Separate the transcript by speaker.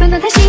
Speaker 1: 私